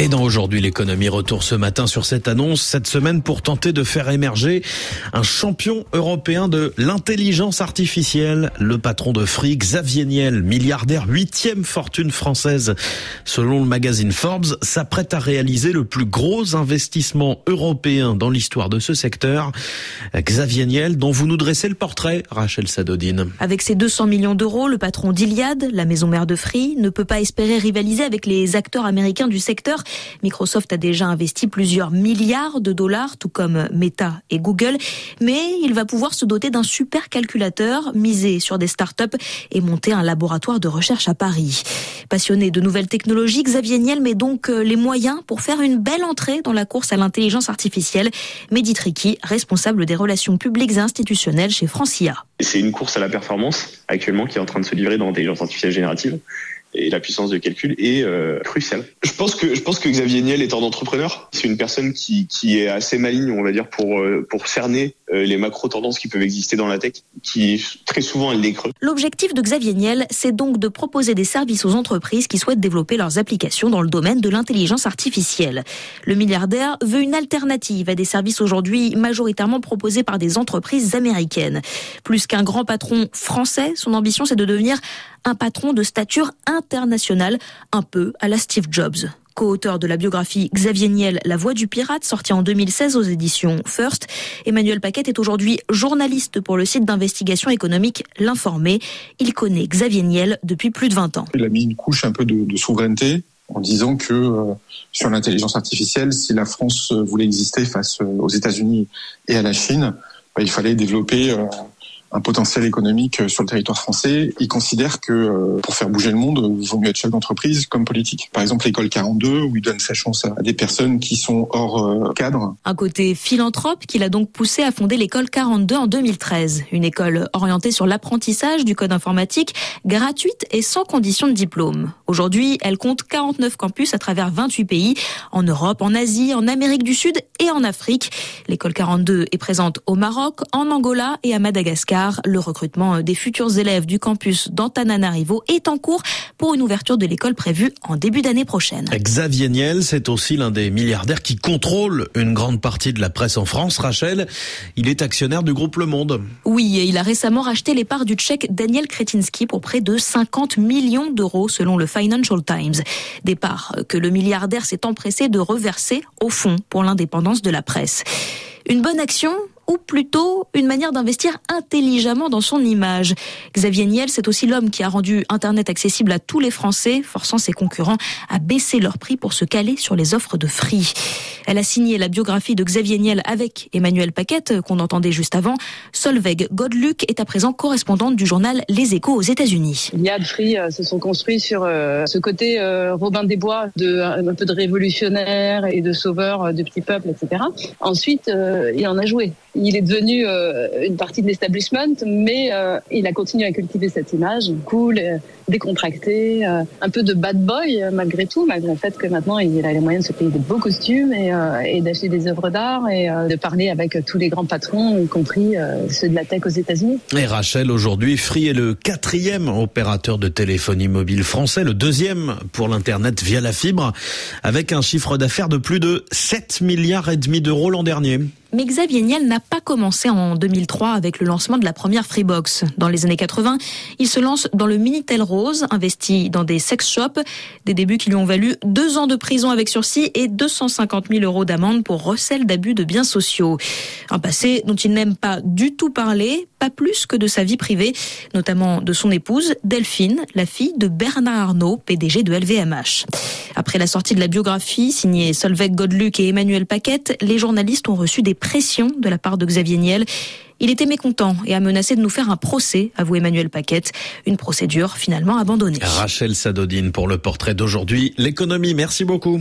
Et dans aujourd'hui l'économie retour ce matin sur cette annonce cette semaine pour tenter de faire émerger un champion européen de l'intelligence artificielle. Le patron de Free, Xavier Niel, milliardaire huitième fortune française selon le magazine Forbes, s'apprête à réaliser le plus gros investissement européen dans l'histoire de ce secteur. Xavier Niel, dont vous nous dressez le portrait, Rachel Sadodine. Avec ses 200 millions d'euros, le patron d'Iliad, la maison mère de Free, ne peut pas espérer rivaliser avec les acteurs américains du secteur. Microsoft a déjà investi plusieurs milliards de dollars, tout comme Meta et Google, mais il va pouvoir se doter d'un super calculateur, miser sur des startups et monter un laboratoire de recherche à Paris. Passionné de nouvelles technologies, Xavier Niel met donc euh, les moyens pour faire une belle entrée dans la course à l'intelligence artificielle. Mehdi Triki, responsable des relations publiques et institutionnelles chez Francia. C'est une course à la performance actuellement qui est en train de se livrer dans l'intelligence artificielle générative et la puissance de calcul est euh, cruciale. Je pense que je pense que Xavier Niel un entrepreneur. C'est une personne qui, qui est assez maligne, on va dire, pour euh, pour cerner euh, les macro tendances qui peuvent exister dans la tech, qui très souvent elle les creuse. L'objectif de Xavier Niel, c'est donc de proposer des services aux entreprises qui souhaitent développer leurs applications dans le domaine de l'intelligence artificielle. Le milliardaire veut une alternative à des services aujourd'hui majoritairement proposés par des entreprises américaines. Plus qu'un grand patron français, son ambition c'est de devenir un patron de stature internationale, un peu à la Steve Jobs co-auteur de la biographie Xavier Niel, La Voix du Pirate, sortie en 2016 aux éditions First. Emmanuel Paquette est aujourd'hui journaliste pour le site d'investigation économique L'Informé. Il connaît Xavier Niel depuis plus de 20 ans. Il a mis une couche un peu de, souveraineté en disant que euh, sur l'intelligence artificielle, si la France voulait exister face aux États-Unis et à la Chine, bah, il fallait développer euh, un potentiel économique sur le territoire français. Il considère que euh, pour faire bouger le monde, il vaut mieux être chef d'entreprise comme politique. Par exemple, l'école 42, où il donne sa chance à des personnes qui sont hors euh, cadre. Un côté philanthrope qu'il a donc poussé à fonder l'école 42 en 2013, une école orientée sur l'apprentissage du code informatique, gratuite et sans condition de diplôme. Aujourd'hui, elle compte 49 campus à travers 28 pays, en Europe, en Asie, en Amérique du Sud et en Afrique. L'école 42 est présente au Maroc, en Angola et à Madagascar. Le recrutement des futurs élèves du campus d'Antananarivo est en cours pour une ouverture de l'école prévue en début d'année prochaine. Xavier Niel, c'est aussi l'un des milliardaires qui contrôle une grande partie de la presse en France. Rachel, il est actionnaire du groupe Le Monde. Oui, et il a récemment racheté les parts du tchèque Daniel Kretinsky pour près de 50 millions d'euros selon le Financial Times. Des parts que le milliardaire s'est empressé de reverser au fond pour l'indépendance de la presse. Une bonne action ou plutôt une manière d'investir intelligemment dans son image. Xavier Niel, c'est aussi l'homme qui a rendu Internet accessible à tous les Français, forçant ses concurrents à baisser leur prix pour se caler sur les offres de Free. Elle a signé la biographie de Xavier Niel avec Emmanuel Paquette, qu'on entendait juste avant. Solveig Godluc est à présent correspondante du journal Les Échos aux États-Unis. Iliad, Free euh, se sont construits sur euh, ce côté euh, Robin des Bois, de, un peu de révolutionnaire et de sauveur de petits peuples, etc. Ensuite, il en a joué il est devenu euh, une partie de l'establishment, mais euh, il a continué à cultiver cette image cool, euh, décontractée, un peu de bad boy malgré tout, malgré le fait que maintenant il a les moyens de se payer des beaux costumes et, et d'acheter des œuvres d'art et de parler avec tous les grands patrons, y compris ceux de la tech aux États-Unis. Et Rachel, aujourd'hui, Free est le quatrième opérateur de téléphonie mobile français, le deuxième pour l'Internet via la fibre, avec un chiffre d'affaires de plus de 7 milliards et demi d'euros l'an dernier. Mais Xavier Niel n'a pas commencé en 2003 avec le lancement de la première Freebox. Dans les années 80, il se lance dans le Minitel Rose, investi dans des sex shops, des débuts qui lui ont valu deux ans de prison avec sursis et 250 000 euros d'amende pour recel d'abus de biens sociaux. Un passé dont il n'aime pas du tout parler, pas plus que de sa vie privée, notamment de son épouse, Delphine, la fille de Bernard Arnault, PDG de LVMH. Après la sortie de la biographie signée Solveig Godluc et Emmanuel Paquette, les journalistes ont reçu des pressions de la part de Xavier Niel. Il était mécontent et a menacé de nous faire un procès, avoue Emmanuel Paquette. Une procédure finalement abandonnée. Rachel Sadodine pour le portrait d'aujourd'hui. L'économie, merci beaucoup.